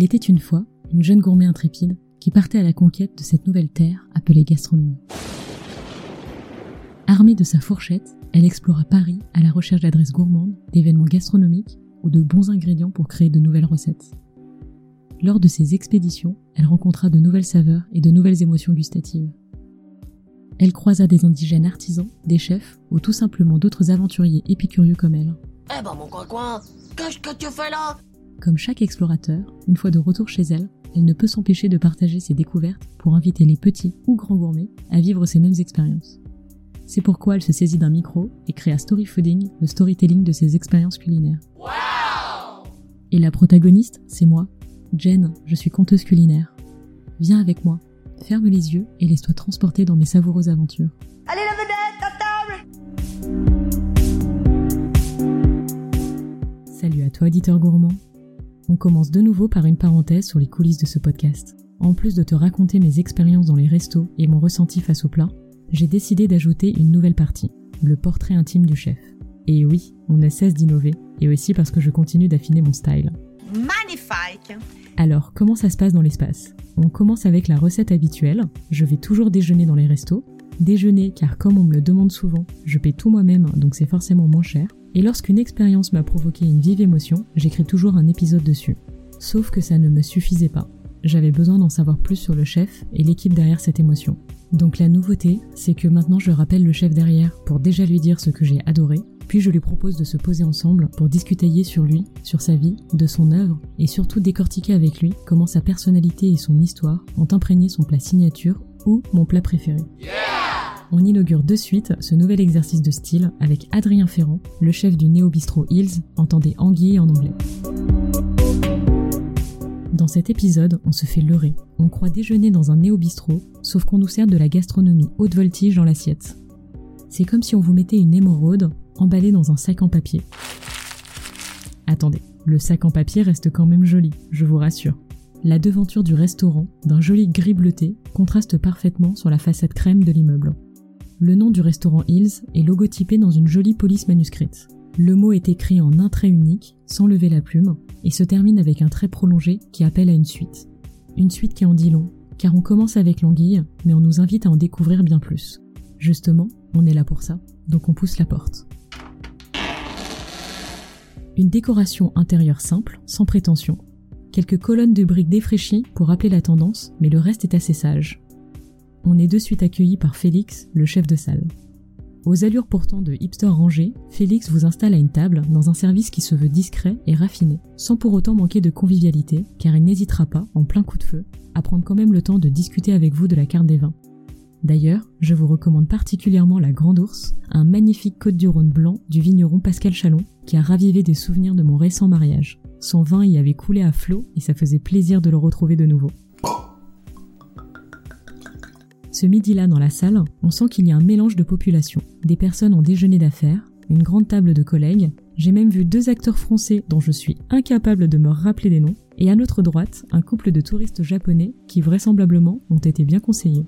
Il était une fois une jeune gourmet intrépide qui partait à la conquête de cette nouvelle terre appelée gastronomie. Armée de sa fourchette, elle explora Paris à la recherche d'adresses gourmandes, d'événements gastronomiques ou de bons ingrédients pour créer de nouvelles recettes. Lors de ces expéditions, elle rencontra de nouvelles saveurs et de nouvelles émotions gustatives. Elle croisa des indigènes artisans, des chefs ou tout simplement d'autres aventuriers épicurieux comme elle. Eh ben mon coin qu'est-ce que tu fais là? Comme chaque explorateur, une fois de retour chez elle, elle ne peut s'empêcher de partager ses découvertes pour inviter les petits ou grands gourmets à vivre ces mêmes expériences. C'est pourquoi elle se saisit d'un micro et créa Story Fooding, le storytelling de ses expériences culinaires. et la protagoniste, c'est moi, Jen, je suis conteuse culinaire. Viens avec moi, ferme les yeux et laisse-toi transporter dans mes savoureuses aventures. Allez la vedette, à table Salut à toi, auditeur gourmand. On commence de nouveau par une parenthèse sur les coulisses de ce podcast. En plus de te raconter mes expériences dans les restos et mon ressenti face au plat, j'ai décidé d'ajouter une nouvelle partie, le portrait intime du chef. Et oui, on ne cesse d'innover, et aussi parce que je continue d'affiner mon style. Magnifique Alors, comment ça se passe dans l'espace? On commence avec la recette habituelle, je vais toujours déjeuner dans les restos. Déjeuner, car comme on me le demande souvent, je paie tout moi-même, donc c'est forcément moins cher. Et lorsqu'une expérience m'a provoqué une vive émotion, j'écris toujours un épisode dessus. Sauf que ça ne me suffisait pas. J'avais besoin d'en savoir plus sur le chef et l'équipe derrière cette émotion. Donc la nouveauté, c'est que maintenant je rappelle le chef derrière pour déjà lui dire ce que j'ai adoré, puis je lui propose de se poser ensemble pour discuter sur lui, sur sa vie, de son œuvre, et surtout décortiquer avec lui comment sa personnalité et son histoire ont imprégné son plat signature ou mon plat préféré. On inaugure de suite ce nouvel exercice de style avec Adrien Ferrand, le chef du Néo Bistro Hills, entendez anguille en anglais. Dans cet épisode, on se fait leurrer. On croit déjeuner dans un néo-bistrot, sauf qu'on nous sert de la gastronomie haute voltige dans l'assiette. C'est comme si on vous mettait une émeraude emballée dans un sac en papier. Attendez, le sac en papier reste quand même joli, je vous rassure. La devanture du restaurant, d'un joli gris bleuté, contraste parfaitement sur la façade crème de l'immeuble. Le nom du restaurant Hills est logotypé dans une jolie police manuscrite. Le mot est écrit en un trait unique, sans lever la plume, et se termine avec un trait prolongé qui appelle à une suite. Une suite qui en dit long, car on commence avec l'anguille, mais on nous invite à en découvrir bien plus. Justement, on est là pour ça, donc on pousse la porte. Une décoration intérieure simple, sans prétention. Quelques colonnes de briques défraîchies pour rappeler la tendance, mais le reste est assez sage. On est de suite accueilli par Félix, le chef de salle. Aux allures pourtant de hipster rangé, Félix vous installe à une table dans un service qui se veut discret et raffiné, sans pour autant manquer de convivialité, car il n'hésitera pas, en plein coup de feu, à prendre quand même le temps de discuter avec vous de la carte des vins. D'ailleurs, je vous recommande particulièrement la Grande Ourse, un magnifique Côte du Rhône blanc du vigneron Pascal Chalon, qui a ravivé des souvenirs de mon récent mariage. Son vin y avait coulé à flot et ça faisait plaisir de le retrouver de nouveau. Ce midi-là dans la salle, on sent qu'il y a un mélange de population. Des personnes en déjeuner d'affaires, une grande table de collègues, j'ai même vu deux acteurs français dont je suis incapable de me rappeler des noms, et à notre droite, un couple de touristes japonais qui vraisemblablement ont été bien conseillés.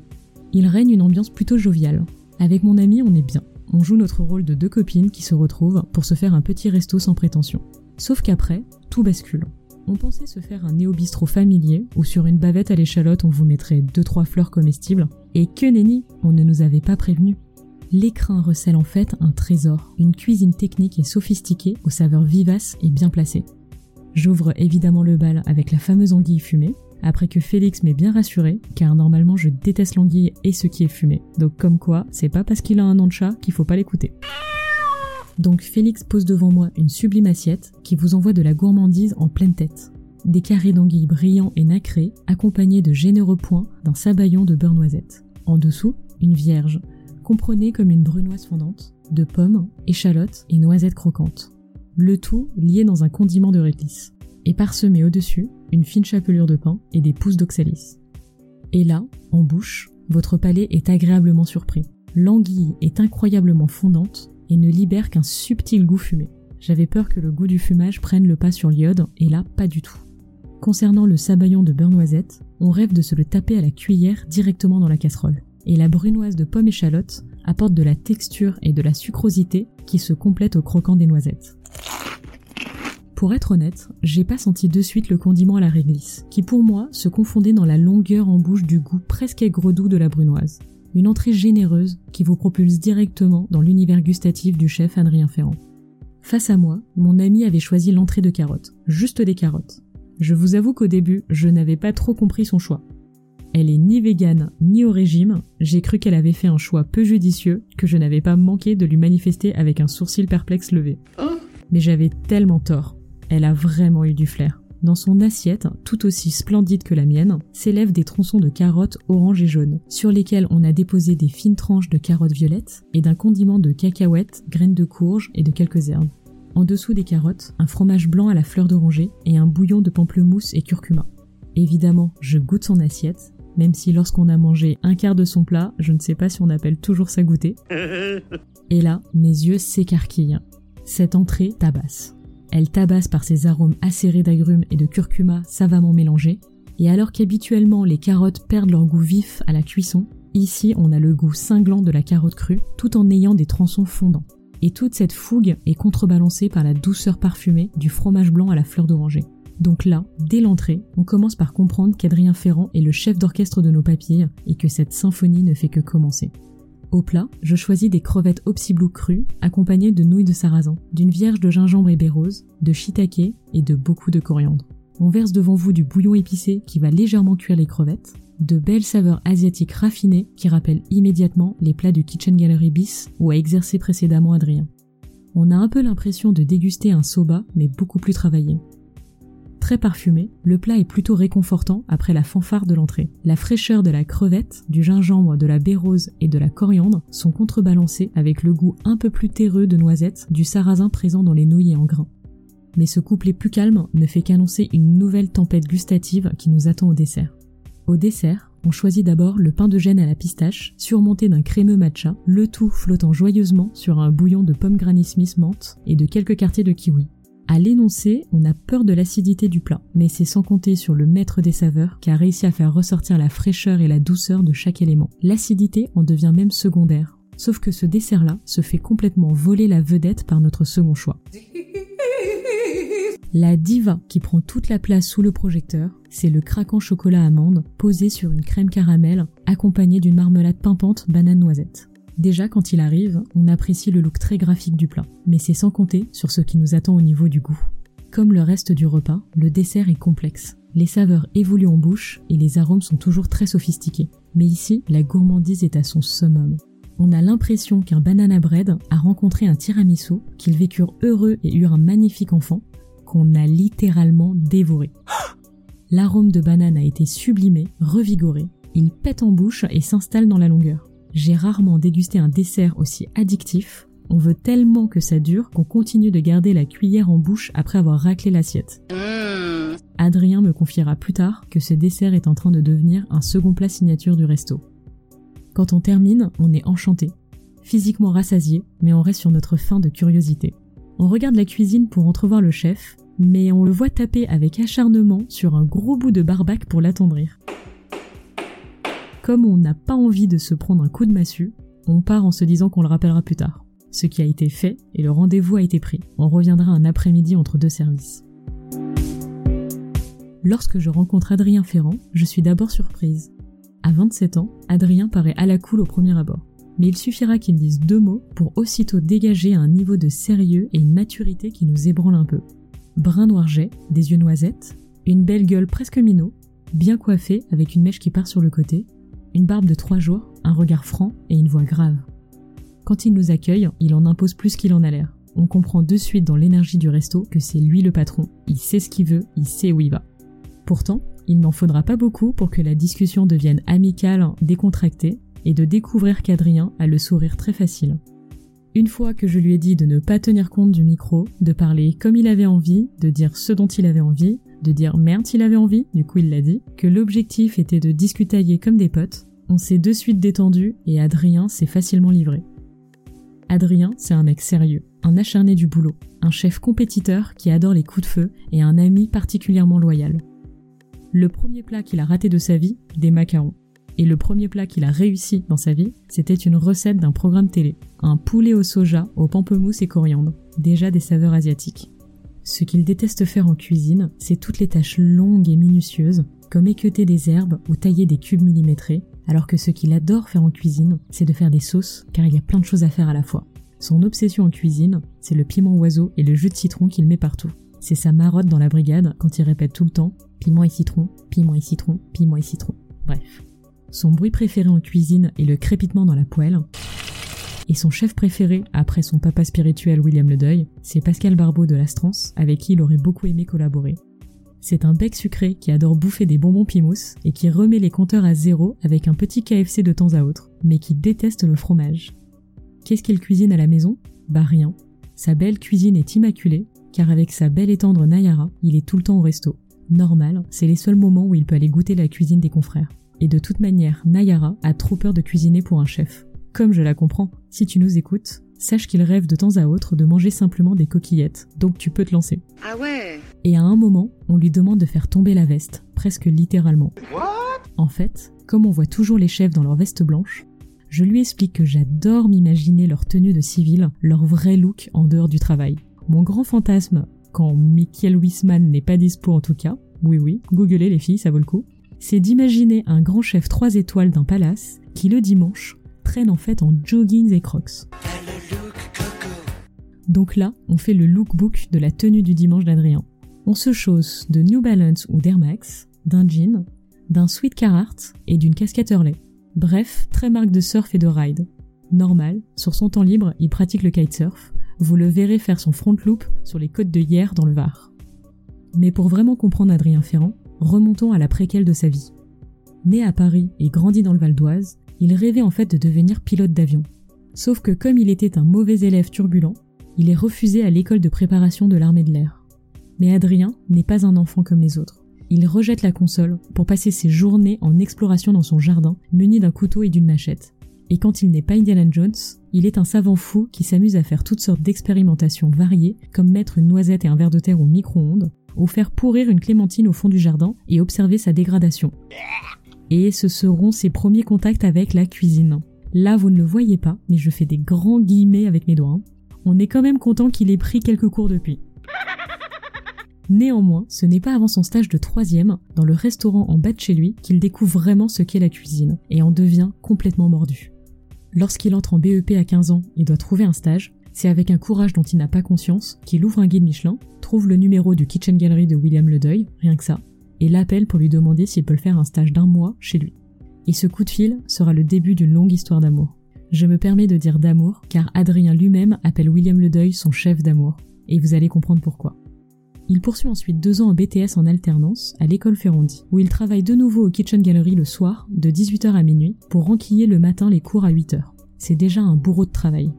Il règne une ambiance plutôt joviale. Avec mon ami, on est bien. On joue notre rôle de deux copines qui se retrouvent pour se faire un petit resto sans prétention. Sauf qu'après, tout bascule. On pensait se faire un néo-bistrot familier où sur une bavette à l'échalote on vous mettrait 2-3 fleurs comestibles. Et que nenni, on ne nous avait pas prévenu. L'écrin recèle en fait un trésor, une cuisine technique et sophistiquée aux saveurs vivaces et bien placées. J'ouvre évidemment le bal avec la fameuse anguille fumée, après que Félix m'ait bien rassuré, car normalement je déteste l'anguille et ce qui est fumé. Donc comme quoi, c'est pas parce qu'il a un nom de chat qu'il faut pas l'écouter. Donc Félix pose devant moi une sublime assiette qui vous envoie de la gourmandise en pleine tête. Des carrés d'anguilles brillants et nacrés, accompagnés de généreux points d'un sabayon de beurre noisette. En dessous, une vierge, comprenez comme une brunoise fondante, de pommes, échalotes et noisettes croquantes. Le tout lié dans un condiment de réglisse. Et parsemé au-dessus, une fine chapelure de pain et des pousses d'oxalis. Et là, en bouche, votre palais est agréablement surpris. L'anguille est incroyablement fondante et ne libère qu'un subtil goût fumé. J'avais peur que le goût du fumage prenne le pas sur l'iode, et là, pas du tout. Concernant le sabayon de beurre noisette, on rêve de se le taper à la cuillère directement dans la casserole. Et la brunoise de pomme échalote apporte de la texture et de la sucrosité qui se complètent au croquant des noisettes. Pour être honnête, j'ai pas senti de suite le condiment à la réglisse, qui pour moi se confondait dans la longueur en bouche du goût presque aigre-doux de la brunoise. Une entrée généreuse qui vous propulse directement dans l'univers gustatif du chef Adrien Ferrand. Face à moi, mon ami avait choisi l'entrée de carottes, juste des carottes. Je vous avoue qu'au début, je n'avais pas trop compris son choix. Elle est ni végane ni au régime, j'ai cru qu'elle avait fait un choix peu judicieux que je n'avais pas manqué de lui manifester avec un sourcil perplexe levé. Mais j'avais tellement tort. Elle a vraiment eu du flair. Dans son assiette, tout aussi splendide que la mienne, s'élèvent des tronçons de carottes orange et jaune, sur lesquels on a déposé des fines tranches de carottes violettes et d'un condiment de cacahuètes, graines de courge et de quelques herbes. En dessous des carottes, un fromage blanc à la fleur d'oranger et un bouillon de pamplemousse et curcuma. Évidemment, je goûte son assiette, même si lorsqu'on a mangé un quart de son plat, je ne sais pas si on appelle toujours ça goûter. Et là, mes yeux s'écarquillent. Cette entrée tabasse. Elle tabasse par ses arômes acérés d'agrumes et de curcuma savamment mélangés, et alors qu'habituellement les carottes perdent leur goût vif à la cuisson, ici on a le goût cinglant de la carotte crue tout en ayant des tronçons fondants. Et toute cette fougue est contrebalancée par la douceur parfumée du fromage blanc à la fleur d'oranger. Donc là, dès l'entrée, on commence par comprendre qu'Adrien Ferrand est le chef d'orchestre de nos papilles et que cette symphonie ne fait que commencer. Au plat, je choisis des crevettes Opsiblou crues, accompagnées de nouilles de sarrasin, d'une vierge de gingembre et baie rose, de shiitake et de beaucoup de coriandre. On verse devant vous du bouillon épicé qui va légèrement cuire les crevettes, de belles saveurs asiatiques raffinées qui rappellent immédiatement les plats du Kitchen Gallery bis où a exercé précédemment Adrien. On a un peu l'impression de déguster un soba, mais beaucoup plus travaillé. Très parfumé, le plat est plutôt réconfortant après la fanfare de l'entrée. La fraîcheur de la crevette, du gingembre, de la baie rose et de la coriandre sont contrebalancés avec le goût un peu plus terreux de noisettes du sarrasin présent dans les nouilles en grains. Mais ce couplet plus calme ne fait qu'annoncer une nouvelle tempête gustative qui nous attend au dessert. Au dessert, on choisit d'abord le pain de gêne à la pistache, surmonté d'un crémeux matcha, le tout flottant joyeusement sur un bouillon de pommes Granny Smith menthe et de quelques quartiers de kiwi. À l'énoncé, on a peur de l'acidité du plat, mais c'est sans compter sur le maître des saveurs qui a réussi à faire ressortir la fraîcheur et la douceur de chaque élément. L'acidité en devient même secondaire. Sauf que ce dessert-là se fait complètement voler la vedette par notre second choix. La diva qui prend toute la place sous le projecteur, c'est le craquant chocolat amande posé sur une crème caramel accompagnée d'une marmelade pimpante banane noisette. Déjà, quand il arrive, on apprécie le look très graphique du plat, mais c'est sans compter sur ce qui nous attend au niveau du goût. Comme le reste du repas, le dessert est complexe. Les saveurs évoluent en bouche et les arômes sont toujours très sophistiqués. Mais ici, la gourmandise est à son summum. On a l'impression qu'un banana bread a rencontré un tiramisu, qu'ils vécurent heureux et eurent un magnifique enfant, qu'on a littéralement dévoré. L'arôme de banane a été sublimé, revigoré, il pète en bouche et s'installe dans la longueur. J'ai rarement dégusté un dessert aussi addictif. On veut tellement que ça dure qu'on continue de garder la cuillère en bouche après avoir raclé l'assiette. Adrien me confiera plus tard que ce dessert est en train de devenir un second plat signature du resto. Quand on termine, on est enchanté, physiquement rassasié, mais on reste sur notre faim de curiosité. On regarde la cuisine pour entrevoir le chef, mais on le voit taper avec acharnement sur un gros bout de barbac pour l'attendrir. Comme on n'a pas envie de se prendre un coup de massue, on part en se disant qu'on le rappellera plus tard. Ce qui a été fait et le rendez-vous a été pris. On reviendra un après-midi entre deux services. Lorsque je rencontre Adrien Ferrand, je suis d'abord surprise. À 27 ans, Adrien paraît à la cool au premier abord. Mais il suffira qu'il dise deux mots pour aussitôt dégager un niveau de sérieux et une maturité qui nous ébranle un peu. Brun noir jet, des yeux noisettes, une belle gueule presque minot, bien coiffée avec une mèche qui part sur le côté, une barbe de trois jours, un regard franc et une voix grave. Quand il nous accueille, il en impose plus qu'il en a l'air. On comprend de suite dans l'énergie du resto que c'est lui le patron. Il sait ce qu'il veut, il sait où il va. Pourtant, il n'en faudra pas beaucoup pour que la discussion devienne amicale, décontractée, et de découvrir qu'Adrien a le sourire très facile. Une fois que je lui ai dit de ne pas tenir compte du micro, de parler comme il avait envie, de dire ce dont il avait envie, de dire merde s'il avait envie, du coup il l'a dit, que l'objectif était de discutailler comme des potes, on s'est de suite détendu et Adrien s'est facilement livré. Adrien, c'est un mec sérieux, un acharné du boulot, un chef compétiteur qui adore les coups de feu et un ami particulièrement loyal. Le premier plat qu'il a raté de sa vie, des macarons. Et le premier plat qu'il a réussi dans sa vie, c'était une recette d'un programme télé. Un poulet au soja, au pamplemousse et coriandre. Déjà des saveurs asiatiques. Ce qu'il déteste faire en cuisine, c'est toutes les tâches longues et minutieuses, comme équeuter des herbes ou tailler des cubes millimétrés, alors que ce qu'il adore faire en cuisine, c'est de faire des sauces, car il y a plein de choses à faire à la fois. Son obsession en cuisine, c'est le piment oiseau et le jus de citron qu'il met partout. C'est sa marotte dans la brigade quand il répète tout le temps piment et citron, piment et citron, piment et citron. Bref. Son bruit préféré en cuisine est le crépitement dans la poêle. Et son chef préféré, après son papa spirituel William Le Deuil, c'est Pascal Barbeau de l'Astrance, avec qui il aurait beaucoup aimé collaborer. C'est un bec sucré qui adore bouffer des bonbons pimous et qui remet les compteurs à zéro avec un petit KFC de temps à autre, mais qui déteste le fromage. Qu'est-ce qu'il cuisine à la maison? Bah rien. Sa belle cuisine est immaculée, car avec sa belle et tendre Nayara, il est tout le temps au resto. Normal, c'est les seuls moments où il peut aller goûter la cuisine des confrères. Et de toute manière, Nayara a trop peur de cuisiner pour un chef. Comme je la comprends, si tu nous écoutes, sache qu'il rêve de temps à autre de manger simplement des coquillettes, donc tu peux te lancer. Ah ouais Et à un moment, on lui demande de faire tomber la veste, presque littéralement. en fait, comme on voit toujours les chefs dans leur veste blanche, je lui explique que j'adore m'imaginer leur tenue de civil, leur vrai look en dehors du travail. Mon grand fantasme, quand Michael Wisman n'est pas dispo en tout cas, oui oui, googlez les filles, ça vaut le coup, c'est d'imaginer un grand chef 3 étoiles d'un palace qui le dimanche traîne en fait en joggings et crocs. Donc là, on fait le lookbook de la tenue du dimanche d'Adrien. On se chausse de New Balance ou d'Air Max, d'un jean, d'un sweat Carhartt et d'une casquette Hurley. Bref, très marque de surf et de ride. Normal, sur son temps libre, il pratique le kitesurf. Vous le verrez faire son front loop sur les côtes de Hier dans le Var. Mais pour vraiment comprendre Adrien Ferrand, remontons à la préquelle de sa vie. Né à Paris et grandi dans le Val d'Oise, il rêvait en fait de devenir pilote d'avion. Sauf que comme il était un mauvais élève turbulent, il est refusé à l'école de préparation de l'armée de l'air. Mais Adrien n'est pas un enfant comme les autres. Il rejette la console pour passer ses journées en exploration dans son jardin, muni d'un couteau et d'une machette. Et quand il n'est pas Indiana Jones, il est un savant fou qui s'amuse à faire toutes sortes d'expérimentations variées, comme mettre une noisette et un verre de terre au micro-ondes, ou faire pourrir une clémentine au fond du jardin et observer sa dégradation. Et ce seront ses premiers contacts avec la cuisine. Là, vous ne le voyez pas, mais je fais des grands guillemets avec mes doigts. hein. On est quand même content qu'il ait pris quelques cours depuis. Néanmoins, ce n'est pas avant son stage de troisième, dans le restaurant en bas de chez lui, qu'il découvre vraiment ce qu'est la cuisine, et en devient complètement mordu. Lorsqu'il entre en BEP à 15 ans et doit trouver un stage, c'est avec un courage dont il n'a pas conscience qu'il ouvre un guide Michelin, trouve le numéro du Kitchen Gallery de William Le Deuil, rien que ça, et l'appelle pour lui demander s'il peut le faire un stage d'un mois chez lui. Et ce coup de fil sera le début d'une longue histoire d'amour. Je me permets de dire d'amour car Adrien lui-même appelle William Le Deuil son chef d'amour, et vous allez comprendre pourquoi. Il poursuit ensuite deux ans en BTS en alternance à l'école Ferrandi, où il travaille de nouveau au Kitchen Gallery le soir, de 18h à minuit, pour renquiller le matin les cours à 8h. C'est déjà un bourreau de travail.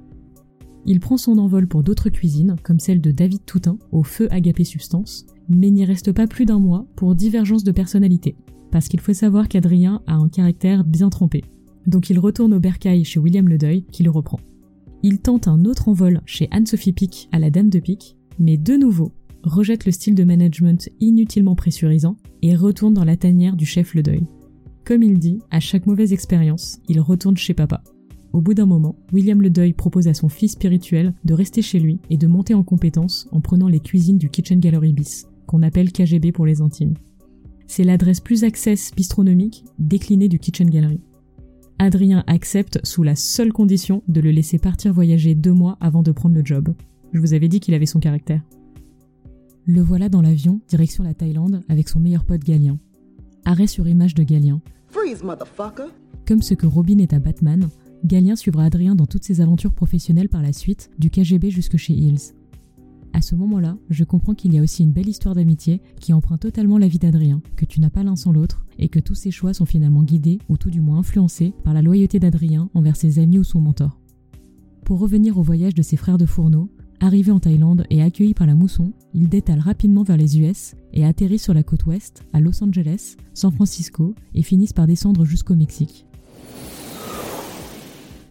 Il prend son envol pour d'autres cuisines, comme celle de David Toutain, au feu Agapé Substance, mais n'y reste pas plus d'un mois pour divergence de personnalité, parce qu'il faut savoir qu'Adrien a un caractère bien trempé. Donc il retourne au bercail chez William Le Deuil, qui le reprend. Il tente un autre envol chez Anne-Sophie Pic à la Dame de Pique, mais de nouveau, rejette le style de management inutilement pressurisant et retourne dans la tanière du chef Le Deuil. Comme il dit, à chaque mauvaise expérience, il retourne chez papa. Au bout d'un moment, William Le Deuil propose à son fils spirituel de rester chez lui et de monter en compétence en prenant les cuisines du Kitchen Gallery Bis, qu'on appelle KGB pour les intimes. C'est l'adresse plus access bistronomique déclinée du Kitchen Gallery. Adrien accepte sous la seule condition de le laisser partir voyager deux mois avant de prendre le job. Je vous avais dit qu'il avait son caractère. Le voilà dans l'avion, direction la Thaïlande, avec son meilleur pote Galien. Arrêt sur image de Galien. Freeze, motherfucker! Comme ce que Robin est à Batman, Galien suivra Adrien dans toutes ses aventures professionnelles par la suite, du KGB jusque chez Hills. À ce moment-là, je comprends qu'il y a aussi une belle histoire d'amitié qui emprunte totalement la vie d'Adrien, que tu n'as pas l'un sans l'autre, et que tous ses choix sont finalement guidés, ou tout du moins influencés, par la loyauté d'Adrien envers ses amis ou son mentor. Pour revenir au voyage de ses frères de fourneau, arrivé en Thaïlande et accueilli par la mousson, il détale rapidement vers les US et atterrit sur la côte ouest, à Los Angeles, San Francisco, et finissent par descendre jusqu'au Mexique.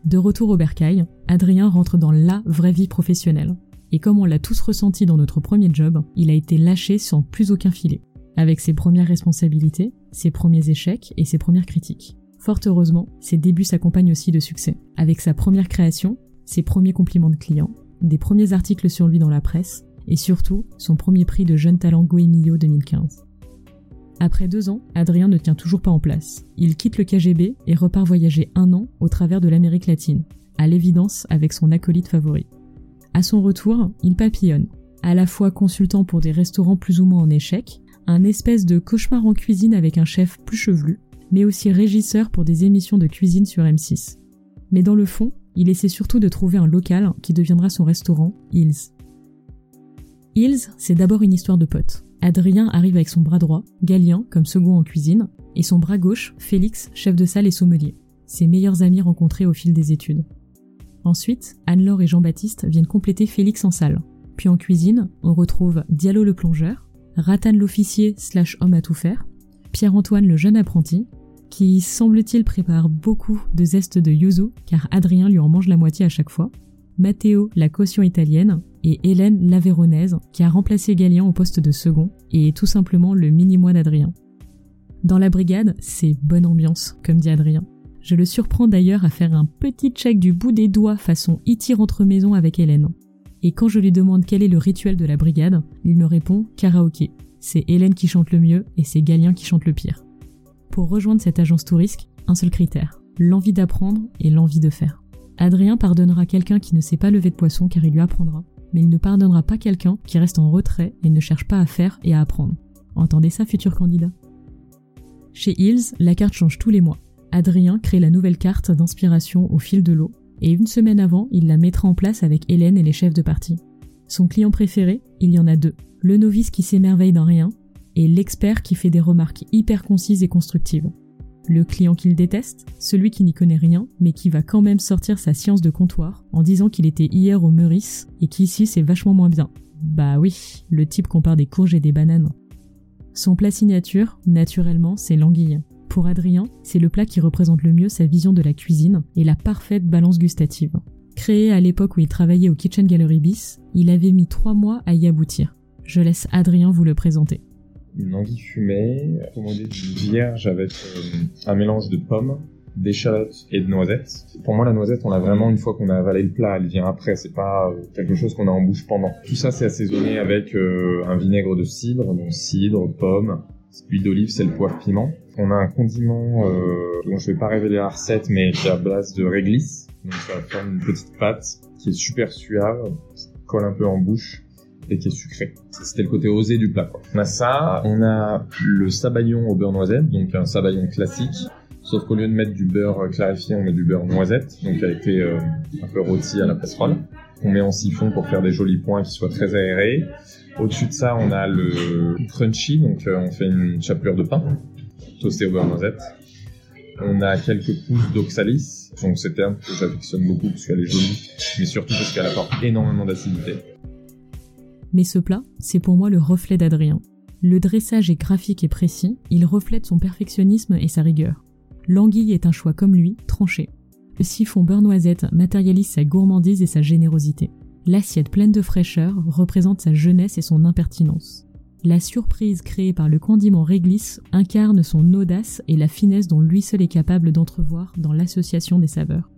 De retour au bercail, Adrien rentre dans la vraie vie professionnelle. Et comme on l'a tous ressenti dans notre premier job, il a été lâché sans plus aucun filet, avec ses premières responsabilités, ses premiers échecs et ses premières critiques. Fort heureusement, ses débuts s'accompagnent aussi de succès, avec sa première création, ses premiers compliments de clients, des premiers articles sur lui dans la presse, et surtout son premier prix de jeune talent Goemio 2015. Après deux ans, Adrien ne tient toujours pas en place. Il quitte le KGB et repart voyager un an au travers de l'Amérique latine, à l'évidence avec son acolyte favori. À son retour, il papillonne, à la fois consultant pour des restaurants plus ou moins en échec, un espèce de cauchemar en cuisine avec un chef plus chevelu, mais aussi régisseur pour des émissions de cuisine sur M6. Mais dans le fond, il essaie surtout de trouver un local qui deviendra son restaurant, Hills. Hills, c'est d'abord une histoire de potes. Adrien arrive avec son bras droit, Galien comme second en cuisine, et son bras gauche, Félix, chef de salle et sommelier, ses meilleurs amis rencontrés au fil des études. Ensuite, Anne-Laure et Jean-Baptiste viennent compléter Félix en salle. Puis en cuisine, on retrouve Diallo le plongeur, Ratan l'officier slash homme à tout faire, Pierre-Antoine le jeune apprenti, qui semble-t-il prépare beaucoup de zestes de yuzu car Adrien lui en mange la moitié à chaque fois, Matteo la caution italienne et Hélène la véronaise qui a remplacé Galien au poste de second et est tout simplement le mini-moi d'Adrien. Dans la brigade, c'est bonne ambiance, comme dit Adrien. Je le surprends d'ailleurs à faire un petit check du bout des doigts façon y entre maison avec Hélène. Et quand je lui demande quel est le rituel de la brigade, il me répond karaoké. C'est Hélène qui chante le mieux et c'est Galien qui chante le pire. Pour rejoindre cette agence touriste, un seul critère, l'envie d'apprendre et l'envie de faire. Adrien pardonnera quelqu'un qui ne sait pas lever de poisson car il lui apprendra, mais il ne pardonnera pas quelqu'un qui reste en retrait et ne cherche pas à faire et à apprendre. Entendez ça, futur candidat? Chez Hills, la carte change tous les mois. Adrien crée la nouvelle carte d'inspiration au fil de l'eau, et une semaine avant, il la mettra en place avec Hélène et les chefs de partie. Son client préféré, il y en a deux. Le novice qui s'émerveille d'un rien, et l'expert qui fait des remarques hyper concises et constructives. Le client qu'il déteste, celui qui n'y connaît rien, mais qui va quand même sortir sa science de comptoir en disant qu'il était hier au Meurice et qu'ici c'est vachement moins bien. Bah oui, le type compare des courges et des bananes. Son plat signature, naturellement, c'est l'anguille. Pour Adrien, c'est le plat qui représente le mieux sa vision de la cuisine et la parfaite balance gustative. Créé à l'époque où il travaillait au Kitchen Gallery Bis, il avait mis trois mois à y aboutir. Je laisse Adrien vous le présenter. Une anguille fumée, commandée du vierge avec euh, un mélange de pommes, d'échalotes et de noisettes. Pour moi, la noisette, on l'a vraiment une fois qu'on a avalé le plat, elle vient après, c'est pas euh, quelque chose qu'on a en bouche pendant. Tout ça, c'est assaisonné avec euh, un vinaigre de cidre, donc cidre, pommes, L'huile d'olive, c'est le poivre piment. On a un condiment euh, dont je vais pas révéler la recette, mais qui est à base de réglisse. Donc ça faire une petite pâte qui est super suave, qui colle un peu en bouche qui est sucré. C'était le côté osé du plat. On a ça, on a le sabayon au beurre noisette, donc un sabayon classique. Sauf qu'au lieu de mettre du beurre clarifié, on met du beurre noisette, donc qui a été euh, un peu rôti à la passerelle. On met en siphon pour faire des jolis points qui soient très aérés. Au-dessus de ça, on a le crunchy, donc euh, on fait une chapelure de pain, toasté au beurre noisette. On a quelques pousses d'oxalis, donc c'est un que j'affectionne beaucoup parce qu'elle est jolie, mais surtout parce qu'elle apporte énormément d'acidité. Mais ce plat, c'est pour moi le reflet d'Adrien. Le dressage est graphique et précis, il reflète son perfectionnisme et sa rigueur. L'anguille est un choix comme lui, tranché. Le siphon beurre noisette matérialise sa gourmandise et sa générosité. L'assiette pleine de fraîcheur représente sa jeunesse et son impertinence. La surprise créée par le condiment réglisse incarne son audace et la finesse dont lui seul est capable d'entrevoir dans l'association des saveurs.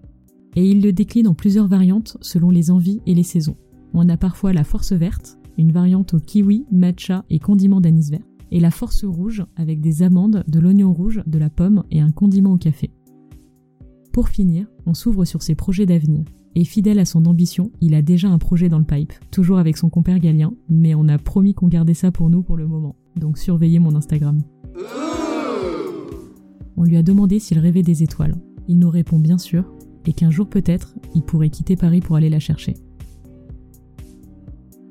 Et il le décline en plusieurs variantes selon les envies et les saisons. On a parfois la force verte, une variante au kiwi, matcha et condiment d'anis vert, et la force rouge avec des amandes, de l'oignon rouge, de la pomme et un condiment au café. Pour finir, on s'ouvre sur ses projets d'avenir. Et fidèle à son ambition, il a déjà un projet dans le pipe, toujours avec son compère Galien, mais on a promis qu'on gardait ça pour nous pour le moment. Donc surveillez mon Instagram. On lui a demandé s'il rêvait des étoiles. Il nous répond bien sûr, et qu'un jour peut-être, il pourrait quitter Paris pour aller la chercher.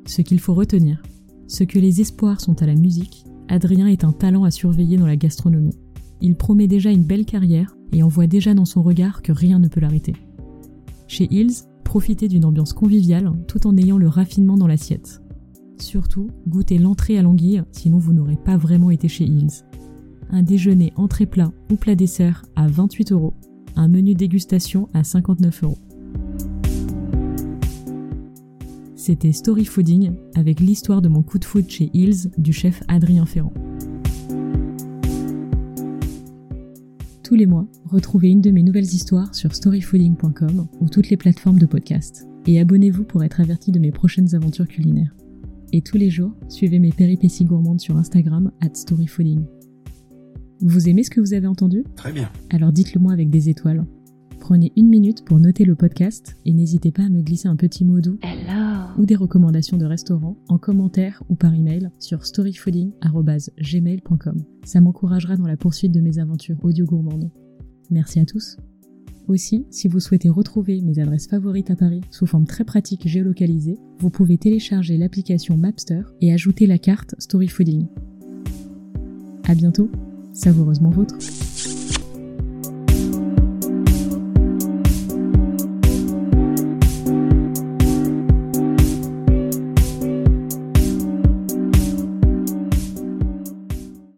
Ce qu'il faut retenir, ce que les espoirs sont à la musique, Adrien est un talent à surveiller dans la gastronomie. Il promet déjà une belle carrière et on voit déjà dans son regard que rien ne peut l'arrêter. Chez Hills, profitez d'une ambiance conviviale tout en ayant le raffinement dans l'assiette. Surtout, goûtez l'entrée à l'anguille, sinon vous n'aurez pas vraiment été chez Hills. Un déjeuner entrée plat ou plat dessert à 28 euros. Un menu dégustation à 59 euros. C'était Story Fooding avec l'histoire de mon coup de foot chez Hills du chef Adrien Ferrand. tous les mois, retrouvez une de mes nouvelles histoires sur storyfooding.com ou toutes les plateformes de podcast. Et abonnez-vous pour être averti de mes prochaines aventures culinaires. Et tous les jours, suivez mes péripéties gourmandes sur Instagram at storyfooding. Vous aimez ce que vous avez entendu? Très bien. Alors dites-le moi avec des étoiles. Prenez une minute pour noter le podcast et n'hésitez pas à me glisser un petit mot doux ou des recommandations de restaurants en commentaire ou par email sur storyfooding.gmail.com. Ça m'encouragera dans la poursuite de mes aventures audio gourmandes. Merci à tous. Aussi, si vous souhaitez retrouver mes adresses favorites à Paris sous forme très pratique géolocalisée, vous pouvez télécharger l'application Mapster et ajouter la carte Storyfooding. À bientôt, savoureusement vôtre.